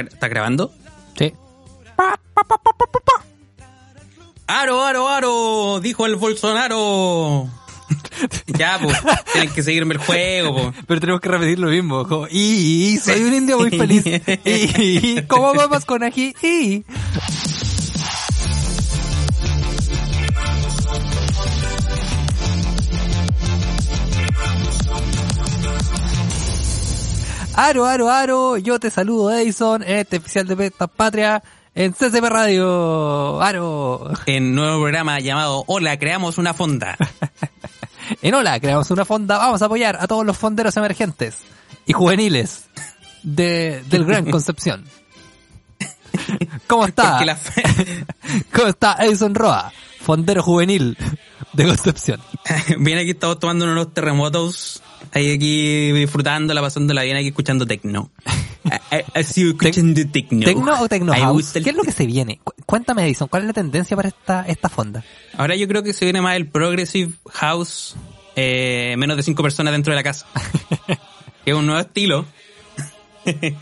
¿Está, grabando? Sí. ¡Aro, aro, aro! Dijo el Bolsonaro. ya, pues, tienen que seguirme el juego, pues. Pero tenemos que repetir lo mismo. Como, y, y, soy un indio muy feliz. Y, y, ¿cómo vamos con aquí? Y. Aro, aro, aro, yo te saludo Edison en este especial de Pesta Patria en CCP Radio. Aro. En nuevo programa llamado Hola, creamos una fonda. En Hola, creamos una fonda, vamos a apoyar a todos los fonderos emergentes y juveniles de, del Gran Concepción. ¿Cómo está? ¿Cómo está Edison Roa, fondero juvenil de Concepción? Bien, aquí estamos tomando unos terremotos. Ahí aquí disfrutándola, pasándola bien, aquí escuchando tecno. Así escuchando tecno. ¿Tecno o Tecno Ahí me House? ¿Qué es lo que se viene? Cu- Cuéntame Edison, ¿cuál es la tendencia para esta, esta fonda? Ahora yo creo que se viene más el Progressive House, eh, menos de cinco personas dentro de la casa. que es un nuevo estilo que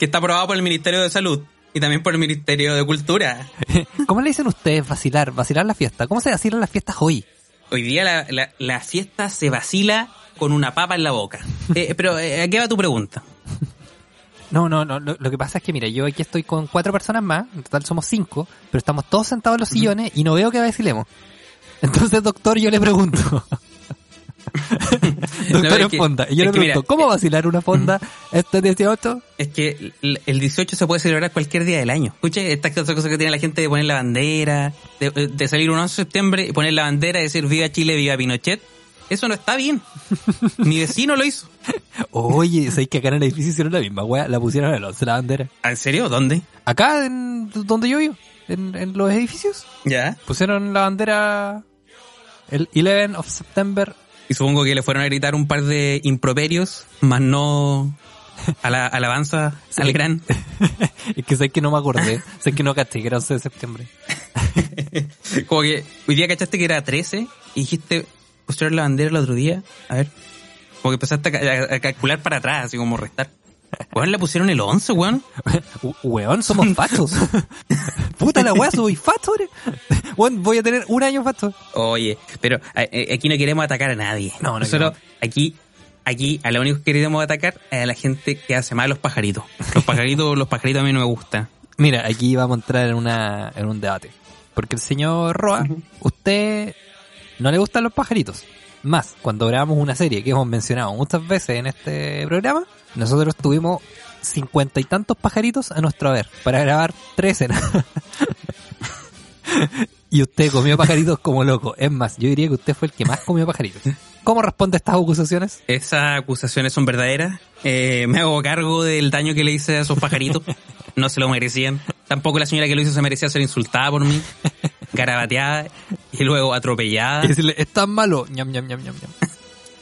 está aprobado por el Ministerio de Salud y también por el Ministerio de Cultura. ¿Cómo le dicen ustedes vacilar? Vacilar la fiesta. ¿Cómo se vacilan las fiestas hoy? Hoy día la, la, la fiesta se vacila con una papa en la boca. Eh, pero, eh, ¿a qué va tu pregunta? No, no, no. Lo, lo que pasa es que, mira, yo aquí estoy con cuatro personas más, en total somos cinco, pero estamos todos sentados en los sillones y no veo que vacilemos. Entonces, doctor, yo le pregunto. doctor es en que- fonda. Y yo le pregunto, mira, ¿cómo vacilar una fonda este 18? Es que el el 18 se puede celebrar cualquier día del año. Escuche, esta cosa que tiene la gente de poner la bandera, de, de salir un 11 de septiembre y poner la bandera y decir viva Chile, viva Pinochet. Eso no está bien. Mi vecino lo hizo. Oye, ¿sabéis que acá en el edificio hicieron la misma weá? La pusieron en el 11 la bandera. ¿En serio? ¿Dónde? Acá, en donde yo vivo, en, en los edificios, Ya. pusieron la bandera el 11 of September Y supongo que le fueron a gritar un par de improperios, más no a la alabanza Sí. al gran. es que sé que no me acordé, sé que no caché que era 11 de septiembre. Como que hoy día cachaste que era 13 y dijiste, pusieron la bandera el otro día. A ver. Como que empezaste a, a- a calcular para atrás, así como restar. Weón, le pusieron el 11, weón. Weón, somos fachos. Puta la weá, soy facho. Weón, voy a tener un año facho. Oye, pero a- a- aquí no queremos atacar a nadie. No, no Nosotros aquí, aquí a lo único que queremos atacar es a la gente que hace mal a los pajaritos. Los pajaritos, los pajaritos a mí no me gustan. Mira, aquí vamos a entrar en una en un debate. Porque el señor Roa, usted no le gustan los pajaritos. Más, cuando grabamos una serie que hemos mencionado muchas veces en este programa, nosotros tuvimos cincuenta y tantos pajaritos a nuestro haber para grabar tres escenas. y usted comió pajaritos como loco. Es más, yo diría que usted fue el que más comió pajaritos. ¿Cómo responde a estas acusaciones? Esas acusaciones son verdaderas. Eh, me hago cargo del daño que le hice a esos pajaritos. No se lo merecían. Tampoco la señora que lo hizo se merecía ser insultada por mí, garabateada y luego atropellada. Y decirle, es tan malo. Ñam, ñam, ñam, ñam, ñam.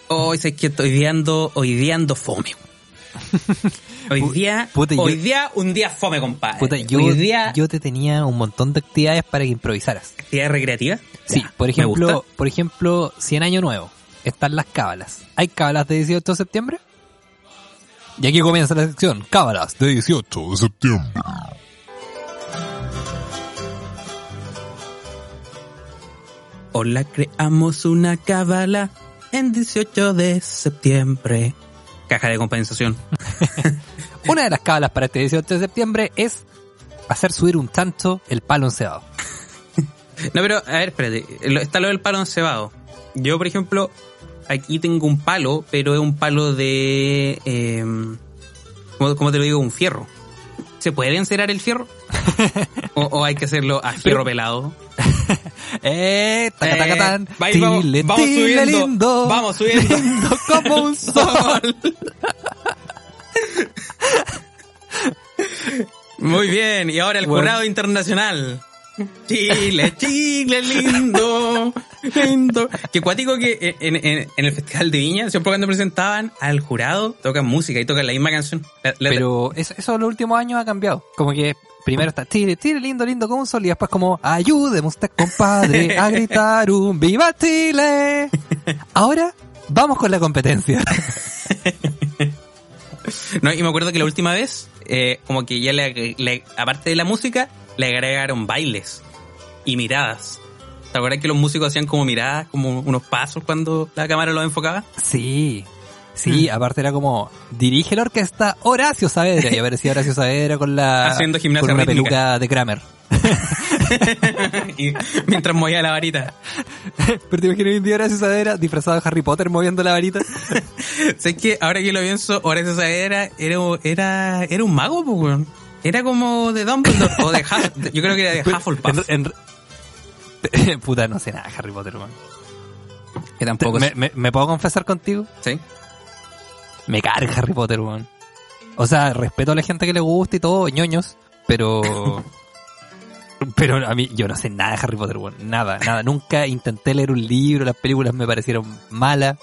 Hoy sé que estoy viendo, hoy día ando fome. Hoy día, puta, yo- hoy día, un día fome, compadre. Puta, yo, hoy día, yo te tenía un montón de actividades para que improvisaras. actividad recreativa. Sí, Ya, por ejemplo, por ejemplo, si en año nuevo están las cábalas. ¿Hay cábalas de 18 de septiembre? Y aquí comienza la sección, cábalas de 18 de septiembre. Hola, creamos una cábala en 18 de septiembre. Caja de compensación. Una de las cábalas para este 18 de septiembre es hacer subir un tanto el palo encebado. No, pero, a ver, espérate. Está lo del palo encebado. Yo, por ejemplo, aquí tengo un palo, pero es un palo de... Eh, ¿cómo, cómo te lo digo? Un fierro. ¿Se puede encerar el fierro? o, o hay que hacerlo a fierro pelado? Eh, taca, taca, tan. Eh, ahí vamos- Tile, vamos tile, subiendo, lindo. vamos subiendo. Lindo como un sol. Muy bien, y ahora el Bueno. jurado internacional. Chile, Chile, lindo, lindo. Que cuático que en, en- en el Festival de Viña, siempre cuando presentaban al jurado, tocan música y tocan la misma canción. La- la- Pero eso, eso en los últimos años ha cambiado. Como que primero está Chile, Chile, lindo, lindo como un sol. Y después como, ayúdeme usted, compadre, a gritar un viva Chile. Ahora, vamos con la competencia. No, y me acuerdo que la última vez eh, como que ya le, le- aparte de la música, le agregaron bailes y miradas. ¿Te acuerdas que los músicos hacían como miradas, como unos pasos cuando la cámara los enfocaba? Sí. Sí, aparte era como, dirige la orquesta Horacio Saavedra. Y aparecía Horacio Saavedra con la... Haciendo gimnasia Con una rítmica. peluca de Kramer. y mientras movía la varita. Pero te imaginas un día Horacio Saavedra disfrazado de Harry Potter moviendo la varita. sé que ahora que lo pienso, Horacio Saavedra era, era, era un mago, pues, weón. Era como de Dumbledore o de Huff, yo creo que era de Hufflepuff. En- en- Puta, no sé nada de Harry Potter, man. que tampoco ¿Me, me, me puedo confesar contigo? Sí. Me carga Harry Potter, weón. O sea, respeto a la gente que le gusta y todo, ñoños, pero... pero a mí, yo no sé nada de Harry Potter, weón. Nada, nada. Nunca intenté leer un libro, las películas me parecieron malas.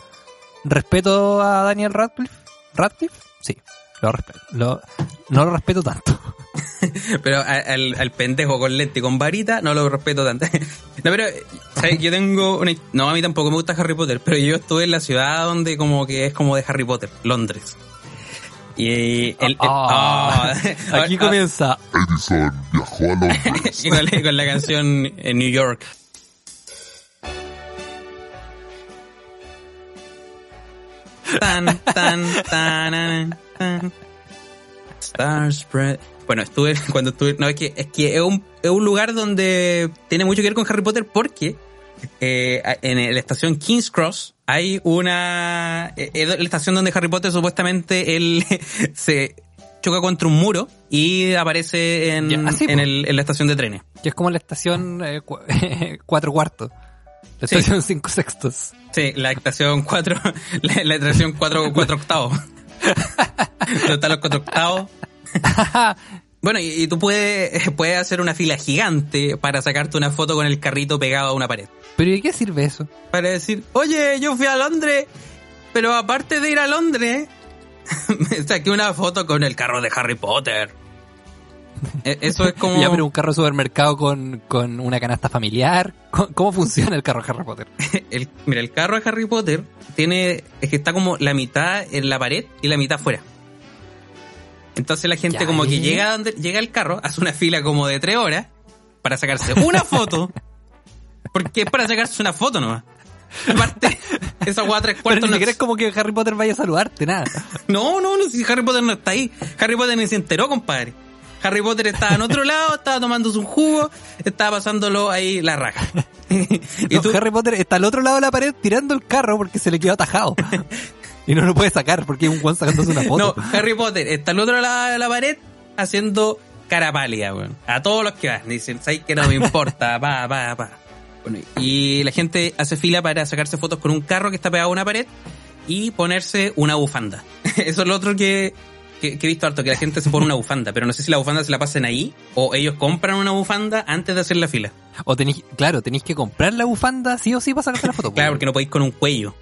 Respeto a Daniel Radcliffe. ¿Radcliffe? Sí, lo respeto. Lo, no lo respeto tanto. Pero al, al pendejo con lente y con varita no lo respeto tanto. No, pero ¿sabes? yo tengo una... No, a mí tampoco me gusta Harry Potter, pero yo estuve en la ciudad donde como que es como de Harry Potter, Londres. Y el... el- Ah, ah, aquí ah, comienza. Edison viajó a Londres. y con, la- con la canción en New York. Tan, tan, tan, tan. Star Spread. Bueno, estuve cuando estuve. No, es que es, que es, un, es un lugar donde tiene mucho que ver con Harry Potter porque eh, en la estación King's Cross hay una. eh, Es la estación donde Harry Potter supuestamente él se choca contra un muro y aparece en, Ya, así, en, po. el- en la estación de trenes. Que es como la estación eh, cu- cuatro cuartos. La Sí. estación cinco sextos. Sí, la estación 4, la, la estación 4, cuatro octavos. ¿Dónde están los cuatro octavos? Bueno, y, y tú puedes, puedes hacer una fila gigante para sacarte una foto con el carrito pegado a una pared. Pero ¿y de qué sirve eso? Para decir, oye, yo fui a Londres, pero aparte de ir a Londres, me saqué una foto con el carro de Harry Potter. E- Eso es como... Ya, pero un carro de supermercado con, con una canasta familiar. ¿Cómo, cómo funciona el carro de Harry Potter? el, mira, el carro de Harry Potter tiene, es que está como la mitad en la pared y la mitad fuera. Entonces la gente Ya, como que ¿eh? llega donde llega el carro, hace una fila como de tres horas para sacarse una foto. Porque es para sacarse una foto nomás. Aparte, esa guada tres Pero cuartos ni no, siquiera es como que Harry Potter vaya a saludarte, nada. no, no, no, si Harry Potter no está ahí. Harry Potter ni se enteró, compadre. Harry Potter estaba en otro lado, estaba tomándose un jugo, estaba pasándolo ahí la raja. y No, tú, Harry Potter está al otro lado de la pared tirando el carro porque se le quedó atajado. y no lo puede sacar porque hay un guan sacándose una foto. No, Harry Potter está al otro lado de la pared haciendo cara pálida, weón. A todos los que van. Dicen, ¿sabes que no me importa? Pa, pa, pa. Bueno, y la gente hace fila para sacarse fotos con un carro que está pegado a una pared y ponerse una bufanda. Eso es lo otro que, que, que he visto harto, que la gente se pone una bufanda, pero no sé si la bufanda se la pasen ahí o ellos compran una bufanda antes de hacer la fila. O tenéis, claro, tenéis que comprar la bufanda sí o sí para sacarte la foto. Claro, po. porque no podéis con un cuello,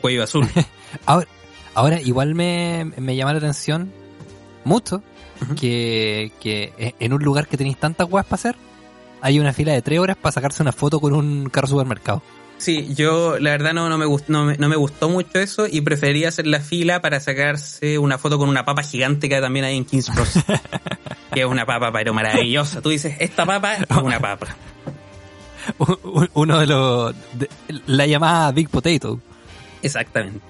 cuello azul. Ahora, ahora igual me, me llama la atención mucho que, que en un lugar que tenéis tantas weas para hacer, hay una fila de tres horas para sacarse una foto con un carro supermercado. Sí, yo la verdad no, no, me gustó, no, me, no me gustó mucho eso y prefería hacer la fila para sacarse una foto con una papa gigante que también hay en King's Cross. que es una papa pero maravillosa. Tú dices, esta papa es una papa. Un- Uno de los... de- la llamada Big Potato. Exactamente.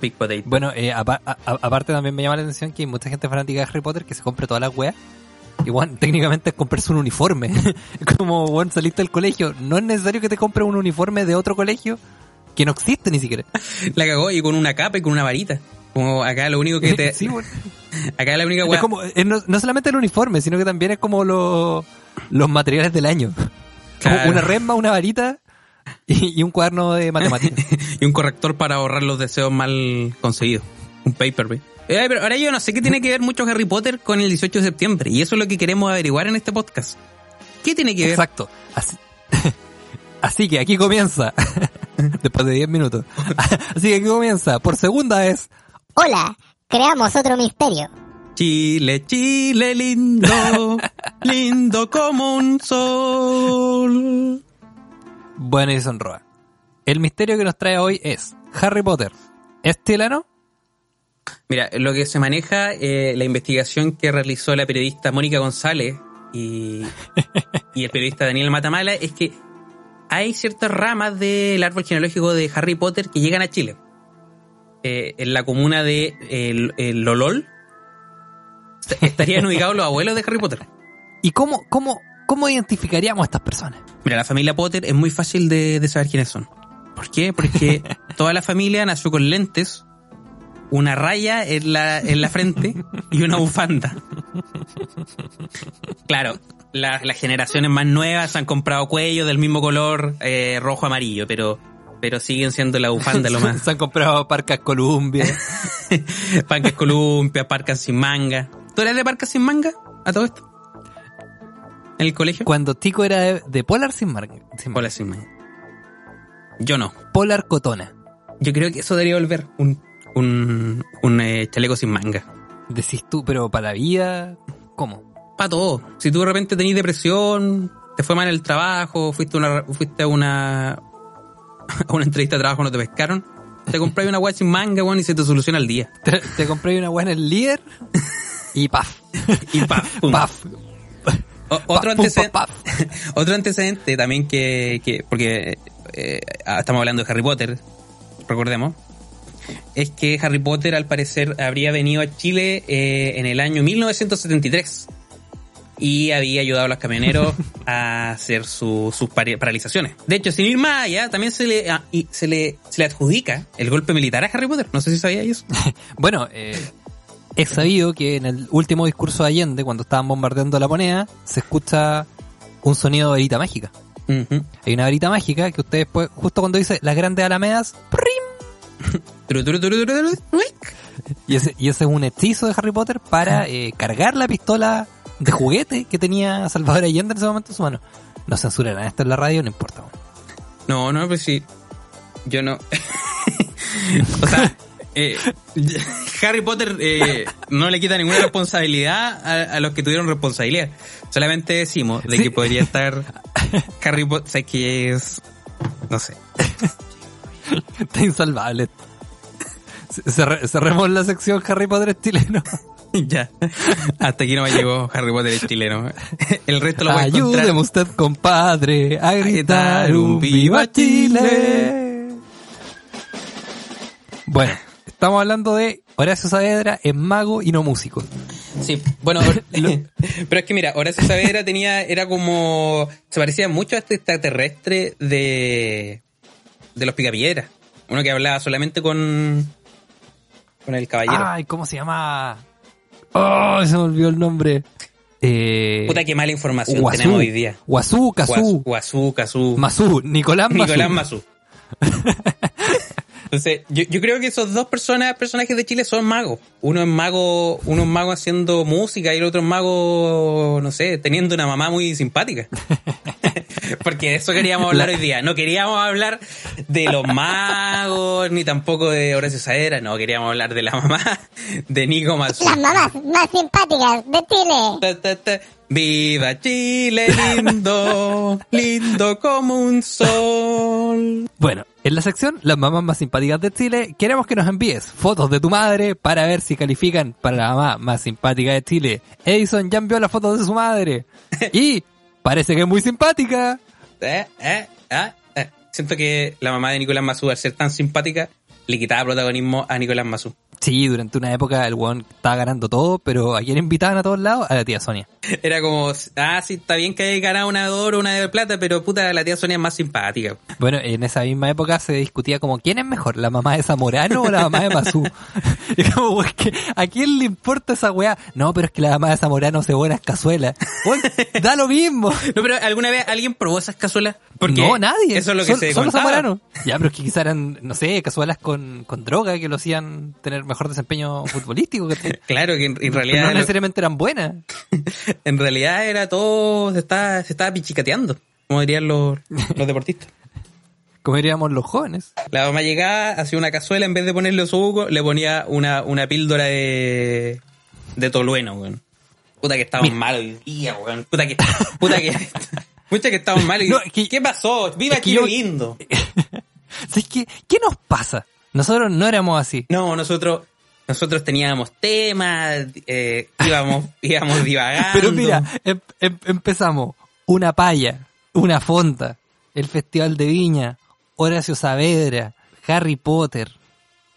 Big Potato. Bueno, eh, aparte también me llama la atención que hay mucha gente fanática de Harry Potter que se compra todas las weas. Y bueno, técnicamente es comprarse un uniforme. Es como, bueno, saliste del colegio. No es necesario que te compres un uniforme de otro colegio que no existe ni siquiera. La cagó y con una capa y con una varita. Como acá lo único que te... Sí, bueno. Acá la única Es weá... como, es no, no solamente el uniforme, sino que también es como lo- los materiales del año. Como una resma, una varita y, y un cuaderno de matemáticas. y un corrector para ahorrar los deseos mal conseguidos. Un paperweight. Eh, pero ahora yo no sé qué tiene que ver mucho Harry Potter con el 18 de septiembre. Y eso es lo que queremos averiguar en este podcast. ¿Qué tiene que ver? Exacto. Así, así que aquí comienza, después de 10 minutos. Así que aquí comienza, por segunda vez, Hola, creamos otro misterio. Chile, Chile lindo, lindo como un sol. Bueno y Roa. El misterio que nos trae hoy es, ¿Harry Potter es tilano? Mira, lo que se maneja, eh, la investigación que realizó la periodista Mónica González y, y el periodista Daniel Matamala es que hay ciertas ramas del árbol genealógico de Harry Potter que llegan a Chile. Eh, en la comuna de el, el Lolol est- estarían ubicados los abuelos de Harry Potter. ¿Y cómo, cómo, cómo identificaríamos a estas personas? Mira, la familia Potter es muy fácil de, de saber quiénes son. ¿Por qué? Porque toda la familia nació con lentes, una raya en la, en la frente y una bufanda. Claro, la- las generaciones más nuevas han comprado cuellos del mismo color, eh, rojo-amarillo, pero, pero siguen siendo la bufanda lo más. Se han comprado Parcas Columbia. Parcas Columpia, Parcas sin manga. ¿Tú eres de Parcas sin manga? ¿A todo esto? ¿En el colegio? Cuando Tico era de, de Polar sin marca. Sin marca. Hola, sin manga. Yo no. Polar Cotona. Yo creo que eso debería volver. Un, un, un eh, chaleco sin manga. Decís tú, pero para la vida, ¿cómo? Para todo. Si tú de repente tenés depresión, te fue mal el trabajo, fuiste, a una, fuiste a una a una entrevista de trabajo no te pescaron, te compras una weá sin manga, weón, y se te soluciona el día. Te, te compré una buena en el líder y paf, Y paf, pum. paf. O- otro, antecedente, otro antecedente también que, que porque eh, estamos hablando de Harry Potter, recordemos, es que Harry Potter al parecer habría venido a Chile eh, en el año 1973 y había ayudado a los camioneros a hacer su- sus paralizaciones. De hecho, sin ir más allá, también se le, y se le, se le adjudica el golpe militar a Harry Potter. No sé si sabía eso. Bueno, eh, es sabido que en el último discurso de Allende, cuando estaban bombardeando la moneda, se escucha un sonido de varita mágica. Hay una varita mágica que usted después, justo cuando dice las grandes alamedas, ¡prim! Y ese, y ese es un hechizo de Harry Potter para eh, cargar la pistola de juguete que tenía Salvador Allende en ese momento en su mano. No censurarán esto en la radio, no importa. No, no, pues sí. Yo no. o sea, eh, Harry Potter eh, no le quita ninguna responsabilidad a, a los que tuvieron responsabilidad. Solamente decimos de Sí. que podría estar Harry Potter. O sea, que es. No sé. Está insalvable. Ce- cerre- Cerremos la sección Harry Potter es chileno. ya. Hasta aquí no me llegó Harry Potter el chileno. El resto lo voy a encontrar. Ayúdeme usted, compadre, a gritar un viva Chile. Bueno, estamos hablando de Horacio Saavedra es mago y no músico. Sí, bueno, pero es que mira, Horacio Saavedra tenía, era como, se parecía mucho a este extraterrestre de, de los Picapiedras. Uno que hablaba solamente con, con el caballero. Ay, ¿cómo se llama? Oh, se me olvidó el nombre. Eh, Puta que mala información Guazú. tenemos hoy día. Guazú, Cazú, Guazú, Cazú, Mazú, Nicolás Mazú. Nicolás Mazú. Entonces, yo, yo creo que esos dos personas, personajes de Chile son magos. Uno es mago, uno es mago haciendo música y el otro es mago, no sé, teniendo una mamá muy simpática. Porque de eso queríamos hablar hoy día. No queríamos hablar de los magos, ni tampoco de Horacio Saedra. No, queríamos hablar de la mamá de Nico Mazú. Las mamás más simpáticas de Chile. Ta, ta, ta. Viva Chile, lindo, lindo como un sol. Bueno, en la sección Las mamás más simpáticas de Chile, queremos que nos envíes fotos de tu madre para ver si califican para la mamá más simpática de Chile. Edison ya envió las fotos de su madre. Y parece que es muy simpática. Eh, eh, ah, eh. Siento que la mamá de Nicolás Mazú, al ser tan simpática, le quitaba protagonismo a Nicolás Mazú. Sí, durante una época el weón estaba ganando todo, pero ¿a quién invitaban a todos lados? A la tía Sonia. Era como, ah, sí, está bien que haya ganado una de oro, una de plata, pero puta, la tía Sonia es más simpática. Bueno, en esa misma época se discutía como ¿quién es mejor? ¿La mamá de Zamorano o la mamá de Mazú? y como, weón, que ¿a quién le importa esa weá? No, pero es que la mamá de Zamorano hace buenas cazuelas. Da lo mismo. No, pero ¿alguna vez alguien probó esas cazuelas? Porque no, nadie. Eso es lo que Sol- se Solo contaba. Zamorano. Ya, pero es que quizás eran, no sé, cazuelas con, con droga que lo hacían tener mejor desempeño futbolístico. Claro que en, en Pero realidad, no necesariamente eran buenas. En realidad era todo, se estaba, se estaba pichicateando, como dirían los, los deportistas. Como diríamos los jóvenes. La mamá llegaba, hacía una cazuela, en vez de ponerle su jugo, le ponía una, una píldora de, de tolueno, weón. Puta que estamos mal hoy día, weón. Puta que, puta que, puta que estamos mal. No, que- ¿Qué pasó? Viva Chile yo- lindo. ¿Qué nos pasa? Nosotros no éramos así. No, nosotros, nosotros teníamos temas, eh, íbamos, íbamos divagando. Pero mira, em- em- empezamos. Una paya, una fonda, el Festival de Viña, Horacio Saavedra, Harry Potter,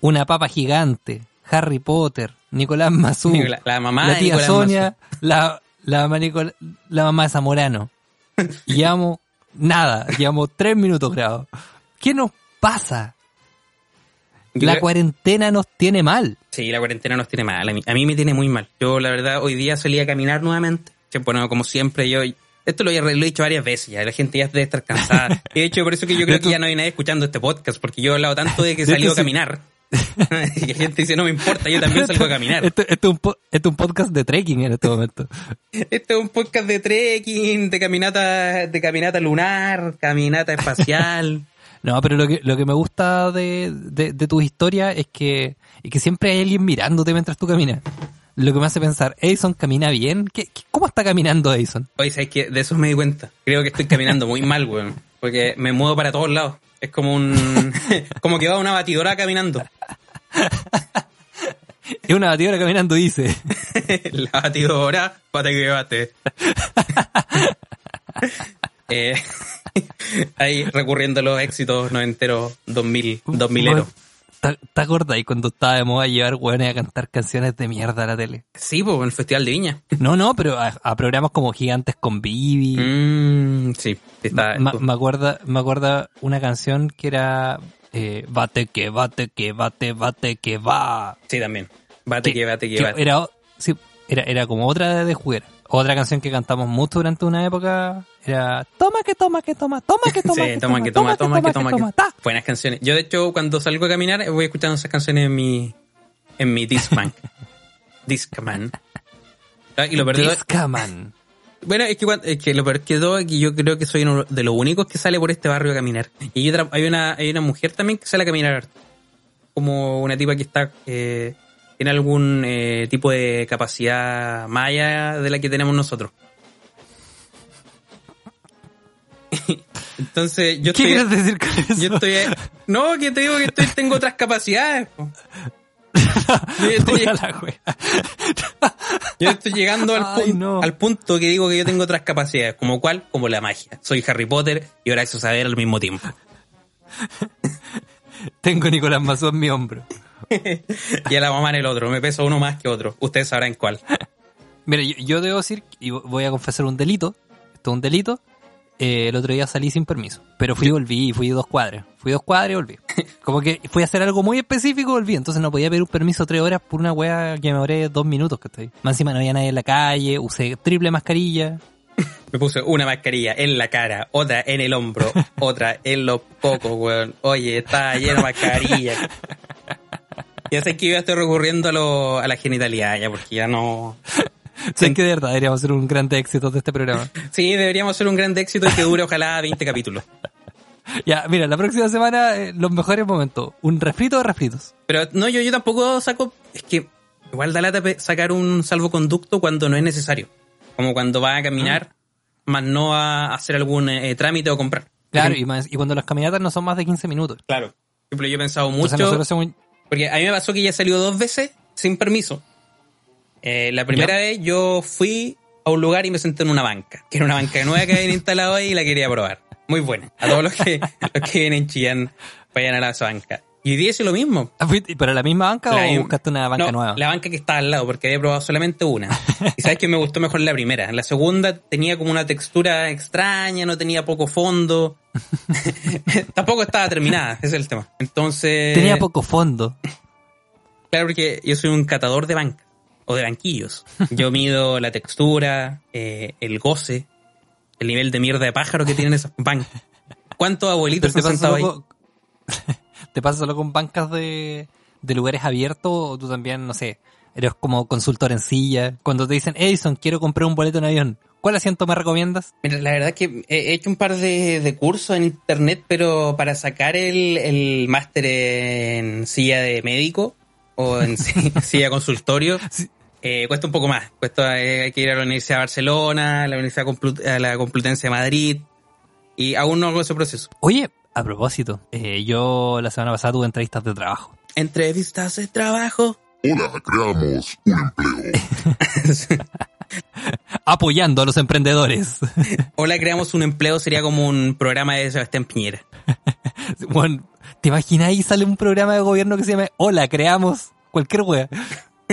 una papa gigante, Harry Potter, Nicolás Mazú, La, la mamá la de tía Nicolás Sonia, la, la, mamá la mamá de Zamorano. Llevamos nada, llevamos tres minutos grabados. ¿Qué nos pasa? La cuarentena nos tiene mal. Sí, la cuarentena nos tiene mal. A mí, a mí me tiene muy mal. Yo, la verdad, hoy día solía caminar nuevamente. Bueno, como siempre, yo. Esto lo, he- lo he dicho varias veces ya. La gente ya debe estar cansada. De hecho, por eso que yo creo que ya no hay nadie escuchando este podcast. Porque yo he hablado tanto de que De salió hecho, a caminar. y la gente dice, no me importa, yo también salgo a caminar. Esto, esto es un po- esto es un podcast de trekking en este momento. Este es un podcast de trekking, de caminata, de caminata lunar, caminata espacial. No, pero lo que, lo que me gusta de, de, de tus historias es que, es que siempre hay alguien mirándote mientras tú caminas. Lo que me hace pensar, ¿Edison camina bien? ¿Qué, qué- cómo está caminando Edison? Oye, ¿sabes qué? De eso me di cuenta. Creo que estoy caminando muy mal, weón. Porque me muevo para todos lados. Es como un... como que va una batidora caminando. Es una batidora caminando, dice. La batidora, bate que bate. eh, ahí recurriendo a los éxitos noventeros 2000, 2000 eros. ¿Te acordás cuando estaba de moda llevar hueones a cantar canciones de mierda a la tele? Sí, pues en el Festival de Viña. No, no, pero a, a programas como Gigantes con Bibi. Mm, sí, está. Ma- me acuerda, me acuerda una canción que era eh, Bate que bate que bate bate que va. sí, también. Bate que bate que que bate. Era, sí, era, era como otra de, de juguera. Otra canción que cantamos mucho durante una época era Toma que toma que toma, toma que toma Sí, que toma, que toma, toma, que toma, que. Buenas canciones. Yo, de hecho, cuando salgo a caminar, voy escuchando esas canciones en mi, en mi Discman. Discman. Ah, Y lo todo- Discaman. Bueno, es que, es que lo peor que todo es que yo creo que soy uno de los únicos que sale por este barrio a caminar. Y hay, otra- hay una, hay una mujer también que sale a caminar. Como una tipa que está, eh, tiene algún eh, tipo de capacidad maya de la que tenemos nosotros. Entonces, yo ¿Qué estoy, quieres decir con eso? yo estoy, no, que te digo que estoy, tengo otras capacidades. po. Yo estoy- yo llegando al, Ay, pun- no. al punto que digo que yo tengo otras capacidades. ¿Como cuál? Como la magia. Soy Harry Potter y Horacio Saber al mismo tiempo. Tengo Nicolás Mazú en mi hombro. Y a la mamá en el otro. Me peso uno más que otro. Ustedes sabrán cuál. Mira, yo, yo debo decir, y voy a confesar un delito, esto es un delito, eh, el otro día salí sin permiso, pero fui y volví, fui dos cuadras, fui dos cuadras y volví. Como que fui a hacer algo muy específico y volví, entonces no podía pedir un permiso tres horas por una wea que me demoré dos minutos que estoy. Más encima no había nadie en la calle, usé triple mascarilla. Me puse una mascarilla en la cara, otra en el hombro, otra en los cocos, weón. Oye, está lleno de mascarilla. Ya sé que yo ya estoy recurriendo a, lo, a la genitalidad ya, porque ya no... Sé que de verdad deberíamos hacer un gran éxito de este programa. Sí, deberíamos hacer un gran éxito y que dure ojalá 20 capítulos. Ya, mira, la próxima semana eh, los mejores momentos, un refrito de refritos. Pero no, yo, yo tampoco saco. Es que igual da lata sacar un salvoconducto cuando no es necesario. Como cuando va a caminar, más no a hacer algún eh, trámite o comprar. Claro, y, más, y cuando las caminatas no son más de 15 minutos. Claro. Por ejemplo, yo he pensado mucho. Entonces nosotros Porque a mí me pasó que ya salió dos veces sin permiso. Eh, la primera Ya. vez yo fui a un lugar y me senté en una banca, que era una banca nueva que habían instalado ahí y la quería probar. Muy buena. A todos los que, los que vienen en Chillán, vayan a la banca. Y hoy día hice lo mismo. Ah, ¿Pero la misma banca La o buscaste una banca no, nueva? La banca que estaba al lado, porque había probado solamente una. Y sabes que me gustó mejor la primera. La segunda tenía como una textura extraña, no tenía poco fondo. Tampoco estaba terminada, ese es el tema. Entonces. Tenía poco fondo. Claro, porque yo soy un catador de banca o de banquillos. Yo mido la textura, eh, el goce, el nivel de mierda de pájaro que tienen esas bancas. ¿Cuántos abuelitos se han sentado ahí? ¿Te pasa solo con bancas de, de lugares abiertos o tú también, no sé, eres como consultor en silla? Cuando te dicen, Edison, quiero comprar un boleto en avión, ¿cuál asiento me recomiendas? Mira, la verdad es que he he hecho un par de, de cursos en internet, pero para sacar el, el máster en silla de médico o en si- silla de consultorio, Sí. eh, cuesta un poco más. Cuesta, eh, hay que ir a la Universidad de Barcelona, a la Universidad Complu- a la Complutense de Madrid, y aún no hago ese proceso. Oye, a propósito, eh, yo la semana pasada tuve entrevistas de trabajo. Entrevistas de trabajo. Hola, creamos un empleo. Apoyando a los emprendedores. Hola, creamos un empleo sería como un programa de Sebastián Piñera. Bueno, ¿te imaginas ahí sale un programa de gobierno que se llama Hola, creamos cualquier wea?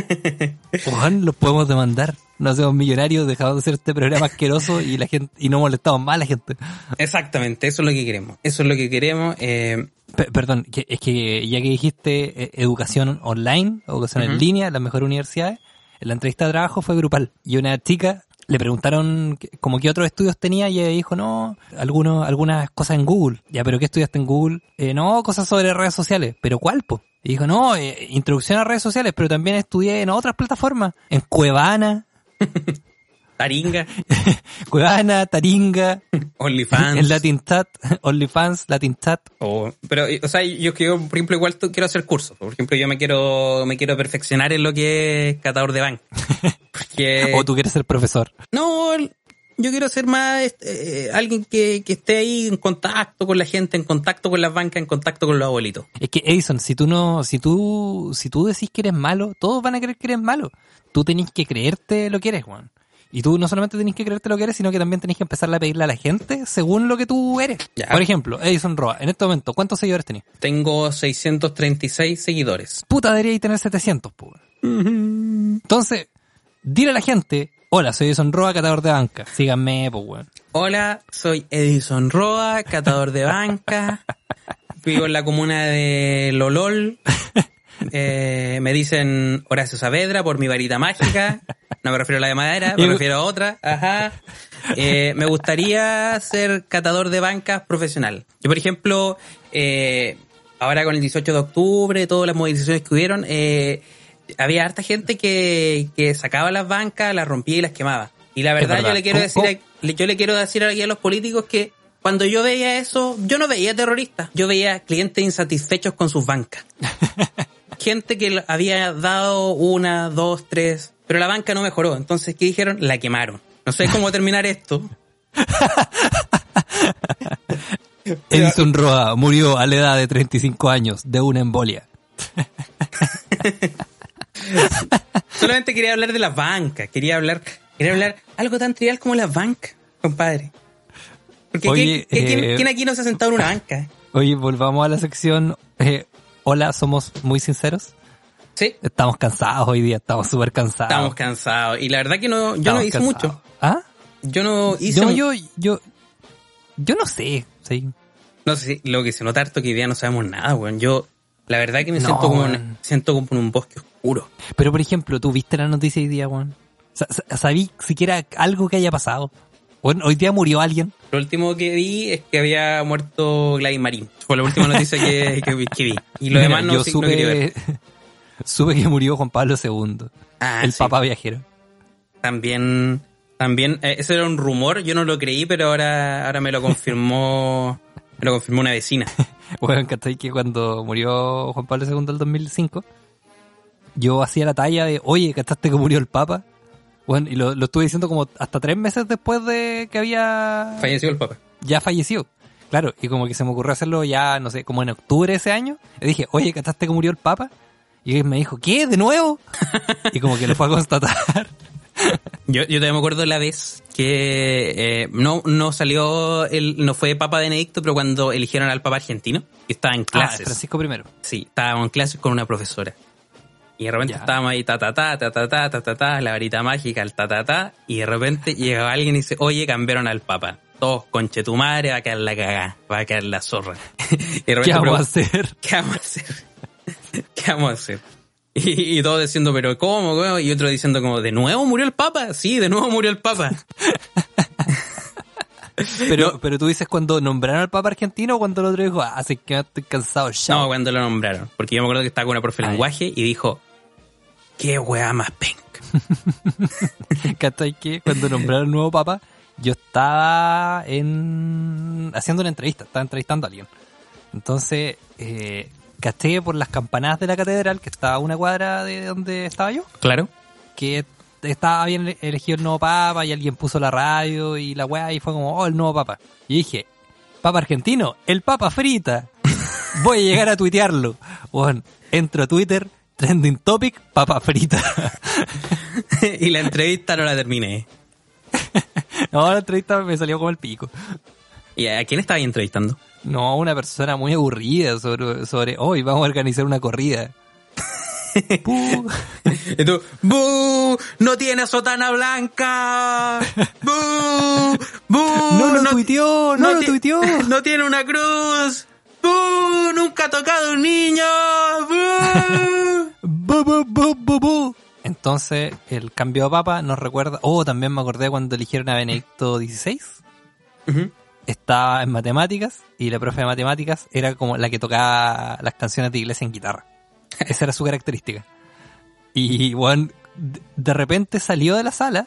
Juan, los podemos demandar. No hacemos millonarios, dejamos de hacer este programa asqueroso y la gente y no molestamos más a la gente. Exactamente, eso es lo que queremos. Eso es lo que queremos. eh, Pe- perdón, que- es que ya que dijiste eh, educación online, educación en línea, las mejores universidades, la entrevista de trabajo fue grupal. Y una chica le preguntaron que- como qué otros estudios tenía y ella dijo, no, algunos, algunas cosas en Google. Ya, pero ¿qué estudiaste en Google? "Eh, no, cosas sobre redes sociales. ¿Pero cuál, po? Y dijo, no, eh, introducción a redes sociales, pero también estudié en otras plataformas. En Cuevana, Taringa, Cuevana, Taringa, OnlyFans. en Latin Chat, OnlyFans, Latin Chat. O, pero, o sea, yo quiero, por ejemplo, igual tú- quiero hacer cursos. Por ejemplo, yo me quiero, me quiero perfeccionar en lo que es catador de banco. Porque, O tú quieres ser profesor. no, yo quiero ser más este, eh, alguien que, que esté ahí en contacto con la gente, en contacto con las bancas, en contacto con los abuelitos. Es que Edison, si tú no, si tú, si tú decís que eres malo, todos van a creer que eres malo. Tú tenés que creerte lo que eres, Juan. Y tú no solamente tenés que creerte lo que eres, sino que también tenés que empezar a pedirle a la gente según lo que tú eres. Ya. Por ejemplo, Edison Roa, en este momento, ¿cuántos seguidores tenés? Tengo 636 seguidores. Puta, deberíais tener 700, pues. Entonces, dile a la gente, hola, soy Edison Roa, catador de banca. Síganme, pues, weón. Hola, soy Edison Roa, catador de banca. Vivo en la comuna de Lolol. Eh, me dicen Horacio Saavedra por mi varita mágica. No me refiero a la de madera, me refiero a otra. Ajá. Eh, me gustaría ser catador de bancas profesional. Yo, por ejemplo, eh, ahora con el 18 de octubre, todas las movilizaciones que hubieron, eh, había harta gente que, que sacaba las bancas, las rompía y las quemaba. Y la verdad, verdad. yo le quiero ¿Cómo- decir, a- yo le quiero decir aquí a los políticos que cuando yo veía eso, yo no veía terroristas, yo veía clientes insatisfechos con sus bancas. Gente que había dado una, dos, tres, pero la banca no mejoró. Entonces, ¿qué dijeron? La quemaron. No sé cómo terminar esto. Edison Roa murió a la edad de 35 años de una embolia. Solamente quería hablar de las bancas. Quería hablar, quería hablar algo tan trivial como las bancas, compadre. Porque Oye, ¿qué- qué- quién, eh, quién aquí no se ha sentado en una banca? Oye, volvamos a la sección. eh, hola, somos muy sinceros. Sí, Estamos cansados hoy día, estamos súper cansados. estamos cansados. Y la verdad que no, yo Estamos no hice cansados. mucho. ¿Ah? Yo no hice Yo, yo, yo, yo no sé, sí. No sé lo que se nota harto que hoy día no sabemos nada, weón. Yo, la verdad que me No, siento como en, siento como en un bosque Pero por ejemplo, ¿tú viste la noticia hoy día, Juan? Sa- sa- ¿Sabí siquiera algo que haya pasado? Bueno, hoy día murió alguien. Lo último que vi es que había muerto Gladys Marín. Fue la última noticia que, que vi, que vi. Y lo Mira, demás no, yo sí, no quería ver. supe, supe que murió Juan Pablo II, Ah, el sí. papá viajero. También, también, eh, ese era un rumor, yo no lo creí, pero ahora, ahora me lo confirmó, me lo confirmó una vecina. Bueno. Que cuando murió Juan Pablo II el 2005, yo hacía la talla de, oye, ¿cachaste que murió el Papa? Bueno, y lo, lo estuve diciendo como hasta tres meses después de que había Falleció el papá. ya falleció. Claro, y como que se me ocurrió hacerlo ya, no sé, como en octubre de ese año. Le dije, oye, ¿cachaste que murió el Papa? Y él me dijo, ¿qué? ¿De nuevo? y como que lo fue a constatar. Yo, yo todavía me acuerdo la vez que eh, no, no salió, el, no fue Papa Benedicto, pero cuando eligieron al Papa argentino, que estaba en Ah, clases. Francisco primero. Sí, estábamos en clases con una profesora. Y de repente Ya. estábamos ahí, ta, ta, ta, ta, ta, ta, ta, ta, ta, la varita mágica, el ta, ta, ta, y de repente llegaba alguien y dice, oye, cambiaron al papa. Todos, conche tu madre, va a quedar la cagá, va a quedar la zorra. y de repente ¿Qué vamos a hacer? ¿Qué vamos a hacer? ¿Qué vamos a hacer? Y, y todos diciendo, pero ¿cómo? cómo? Y otro diciendo como, ¿de nuevo murió el papa? Sí, de nuevo murió el papa. Pero, pero tú dices cuando nombraron al Papa argentino o cuando el otro dijo, ah, así que estoy cansado, ya. No, cuando lo nombraron. Porque yo me acuerdo que estaba con una profe de Ah, lenguaje y dijo, qué weá más penca. ¿Cachai? Que cuando nombraron al nuevo Papa, yo estaba en haciendo una entrevista, estaba entrevistando a alguien. Entonces, eh, caché por las campanadas de la catedral, que estaba a una cuadra de donde estaba yo, Claro. que estaba bien elegido el nuevo Papa y alguien puso la radio y la weá y fue como, oh, el nuevo Papa. Y dije, Papa argentino, el Papa frita. Voy a llegar a tuitearlo. Bueno, entro a Twitter, Trending topic, papa frita. y la entrevista no la terminé. no, la entrevista me salió como el pico. ¿Y a quién estaba entrevistando? No, una persona muy aburrida sobre, sobre hoy vamos a organizar una corrida. Y tú, ¡bu! ¡No tiene sotana blanca! ¡Bu! ¡Bu! No lo tuiteó, no, lo tuiteó. ¡No tiene una cruz! ¡Bu! ¡Nunca ha tocado un niño! ¡Bu! Bu. Entonces, el cambio de papa nos recuerda. Oh, también me acordé cuando eligieron a Benedicto XVI. Estaba en matemáticas y la profe de matemáticas era como la que tocaba las canciones de iglesia en guitarra. Esa era su característica. Y, bueno, de- de repente salió de la sala,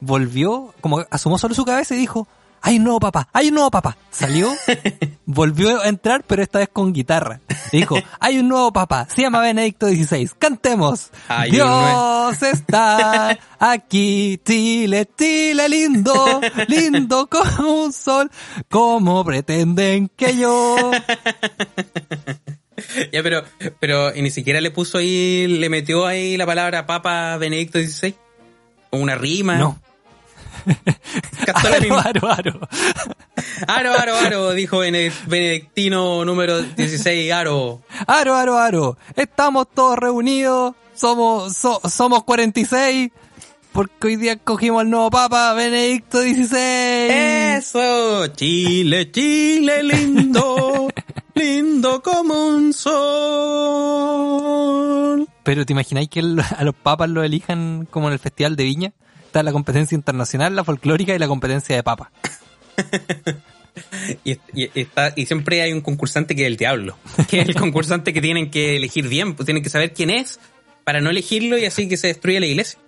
volvió, como asomó solo su cabeza y dijo, hay un nuevo papá, hay un nuevo papá. Salió, volvió a entrar, pero esta vez con guitarra. Dijo, hay un nuevo papá, se llama Benedicto XVI, cantemos. Un Dios está aquí, Chile, Chile lindo, lindo como un sol, como pretenden que yo. Ya, pero, pero y ni siquiera le puso ahí, le metió ahí la palabra Papa Benedicto XVI. O una rima. No. Aro, aro, aro. Aro, aro, aro, dijo Bene- Benedictino número 16, aro. Aro, aro, aro. Estamos todos reunidos. Somos, so- somos 46. Porque hoy día cogimos al nuevo Papa, Benedicto XVI. Eso, Chile, Chile lindo, lindo como un sol. Pero ¿te imagináis que a los papas lo elijan como en el Festival de Viña? Está la competencia internacional, la folclórica y la competencia de papa. Y, y- está, y siempre hay un concursante que es el diablo, que es el concursante que tienen que elegir bien, pues tienen que saber quién es para no elegirlo y así que se destruye la iglesia.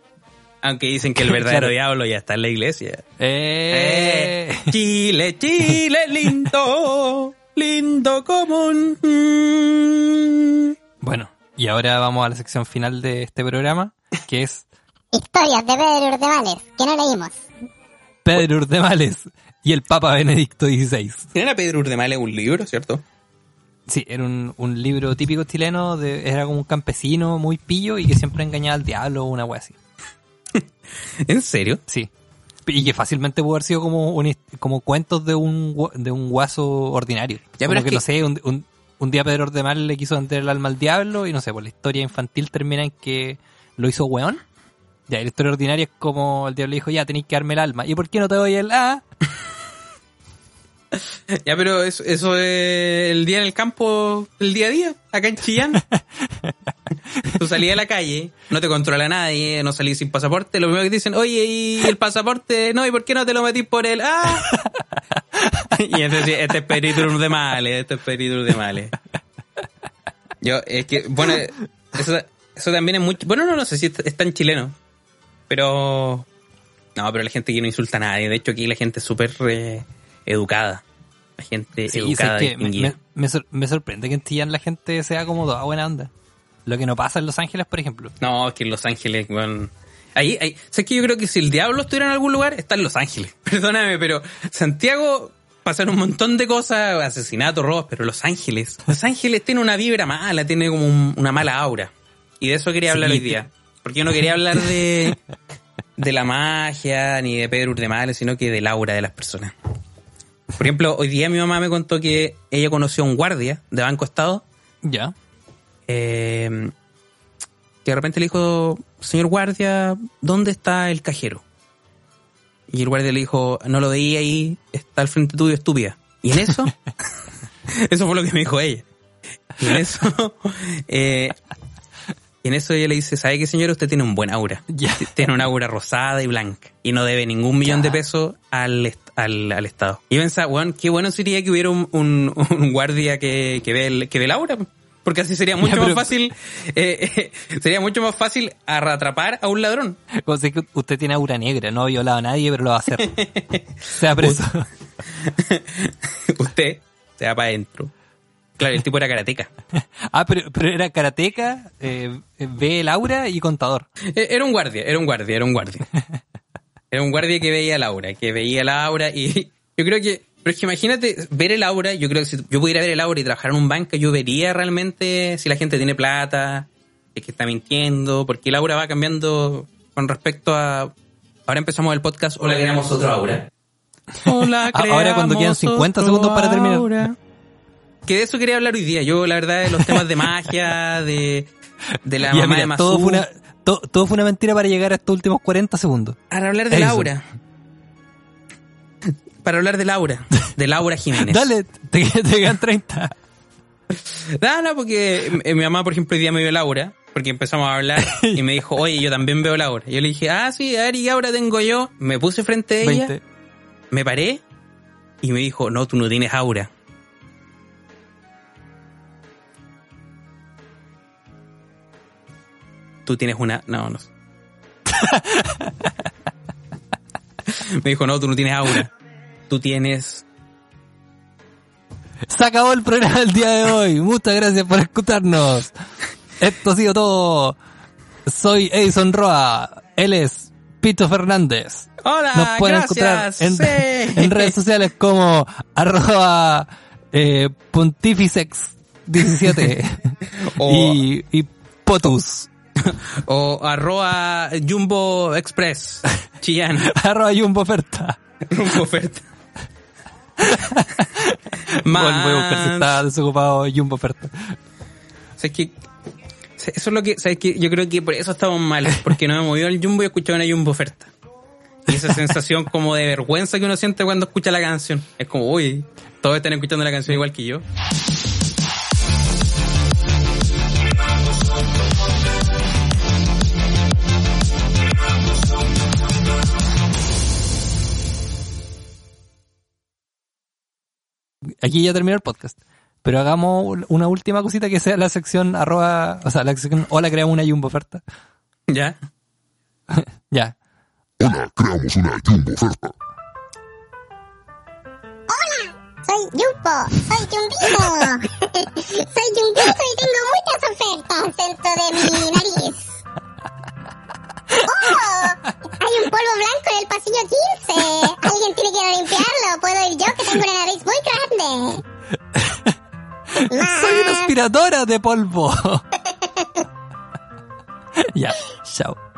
Aunque dicen que el verdadero Claro. diablo ya está en la iglesia. ¡Eh! Eh, Chile, Chile lindo, lindo como un... Bueno, y ahora vamos a la sección final de este programa, que es Historias de Pedro Urdemales, que no leímos. Pedro Urdemales y el Papa Benedicto XVI. Era Pedro Urdemales un libro, ¿cierto? Sí, era un, un libro típico chileno, de, era como un campesino muy pillo y que siempre engañaba al diablo o una wea así. ¿En serio? Sí. Y que fácilmente pudo haber sido como, un, como cuentos de un, gua- de un guaso ordinario. Ya, como pero es que, que- no sé, un, un, un día Pedro Ordemales le quiso vender el alma al diablo y no sé, pues la historia infantil termina en que lo hizo weón. Ya, la historia ordinaria es como el diablo dijo, ya, tenéis que darme el alma. ¿Y por qué no te doy el A? Ya, pero eso, eso es el día en el campo, el día a día, acá en Chillán. Tú salías a la calle, no te controla nadie, no salís sin pasaporte, lo primero que dicen, oye, ¿y el pasaporte? No, ¿y por qué no te lo metís por él? ¡Ah! y entonces, este es Pedrito de Males, este es Pedrito de Males. Yo, es que, bueno, eso, eso también es mucho, bueno, no, no sé si es tan chileno, pero, no, pero la gente aquí no insulta a nadie, de hecho aquí la gente es súper eh, educada, la gente Sí, educada, sé que me, me- me sor- me sorprende que en Chillán la gente sea como toda buena onda. Lo que no pasa en Los Ángeles, por ejemplo. No, es que en Los Ángeles, bueno, ahí, ahí, sé que yo creo que si el diablo estuviera en algún lugar, está en Los Ángeles. Perdóname, pero Santiago pasan un montón de cosas, asesinatos, robos, pero Los Ángeles, Los Ángeles tiene una vibra mala, tiene como un- una mala aura. Y de eso quería Sí, hablar hoy te- día. Porque yo no quería hablar de, de la magia, ni de Pedro Urdemales, sino que del aura de las personas. Por ejemplo, hoy día mi mamá me contó que ella conoció a un guardia de Banco Estado Ya. eh, que de repente le dijo, señor guardia, ¿dónde está el cajero? Y el guardia le dijo, no lo veía ahí, está al frente tuyo, estúpida. Y en eso, eso fue lo que me dijo ella. Y en eso, eh, y en eso ella le dice, ¿sabe qué señor? Usted tiene un buen aura. Ya. Tiene una aura rosada y blanca. Y no debe ningún millón de pesos al, al, al Estado. Y pensaba, weón, qué bueno sería que hubiera un, un, un guardia que, que, ve el, que ve el aura. Porque así sería mucho Ya, pero- más fácil, eh, eh, sería mucho más fácil atrapar a un ladrón. Como si que usted tiene aura negra, no ha violado a nadie, pero lo va a hacer. Sea preso. Usted se va para adentro. Claro, el tipo era karateca. ah, pero, pero era karateca, eh, ve el aura y contador. Eh, Era un guardia, era un guardia, era un guardia. Era un guardia que veía el aura, que veía la aura y yo creo que, pero es que imagínate ver el aura, yo creo que si yo pudiera ver el aura y trabajar en un banco, yo vería realmente si la gente tiene plata, es que está mintiendo, porque el aura va cambiando con respecto a... Ahora empezamos el podcast, hola, creamos otro aura. Hola, Ah, ahora cuando quedan creamos 50 otro segundos para terminar. aura. Que de eso quería hablar hoy día. Yo, la verdad, de los temas de magia, de, de la Ya, mamá mira, de Masu. todo fue, una, to- todo fue una mentira para llegar a estos últimos 40 segundos. Para hablar de Eso. Laura. Para hablar de Laura. De Laura Jiménez. Dale, te, te quedan 30. No, no, porque eh, mi mamá, por ejemplo, hoy día me vio Laura, porque empezamos a hablar y me dijo, oye, yo también veo Laura. Yo le dije, ah, sí, a ver, ¿y aura tengo yo? Me puse frente a ella, 20. me paré y me dijo, no, tú no tienes aura. Tú tienes una... No, no. me dijo, no, tú no tienes aura. Tú tienes... Se acabó el programa del día de hoy. Muchas gracias por escucharnos. Esto ha sido todo. Soy Edison Roa. Él es Pito Fernández. Hola, Nos pueden gracias. encontrar en, sí. en redes sociales como arroba eh, pontificex 17 O- y, y potus O arroba Jumbo Express. Chillán. arroba jumbo oferta. Jumbo oferta. Voy, voy a buscar si está desocupado jumbo oferta. ¿Sabes qué? Eso es lo que, ¿sabes qué? Yo creo que por eso estamos mal, porque no hemos movido al Jumbo y escuchado una Jumbo oferta. Y esa sensación como de vergüenza que uno siente cuando escucha la canción. Es como, uy, todos están escuchando la canción igual que yo. Aquí ya terminó el podcast. Pero hagamos una última cosita que sea la sección arroba, o sea, la sección hola creamos una jumbo oferta. ¿Ya? Ya. Hola, creamos una jumbo oferta. Soy Jumbo, soy Jumbito. soy Jumbito y tengo muchas ofertas dentro de mi nariz. ¡Oh! Hay un polvo blanco en el pasillo 15. Alguien tiene que limpiarlo. Puedo ir yo que tengo una nariz muy grande. Soy una aspiradora de polvo. ya, chao.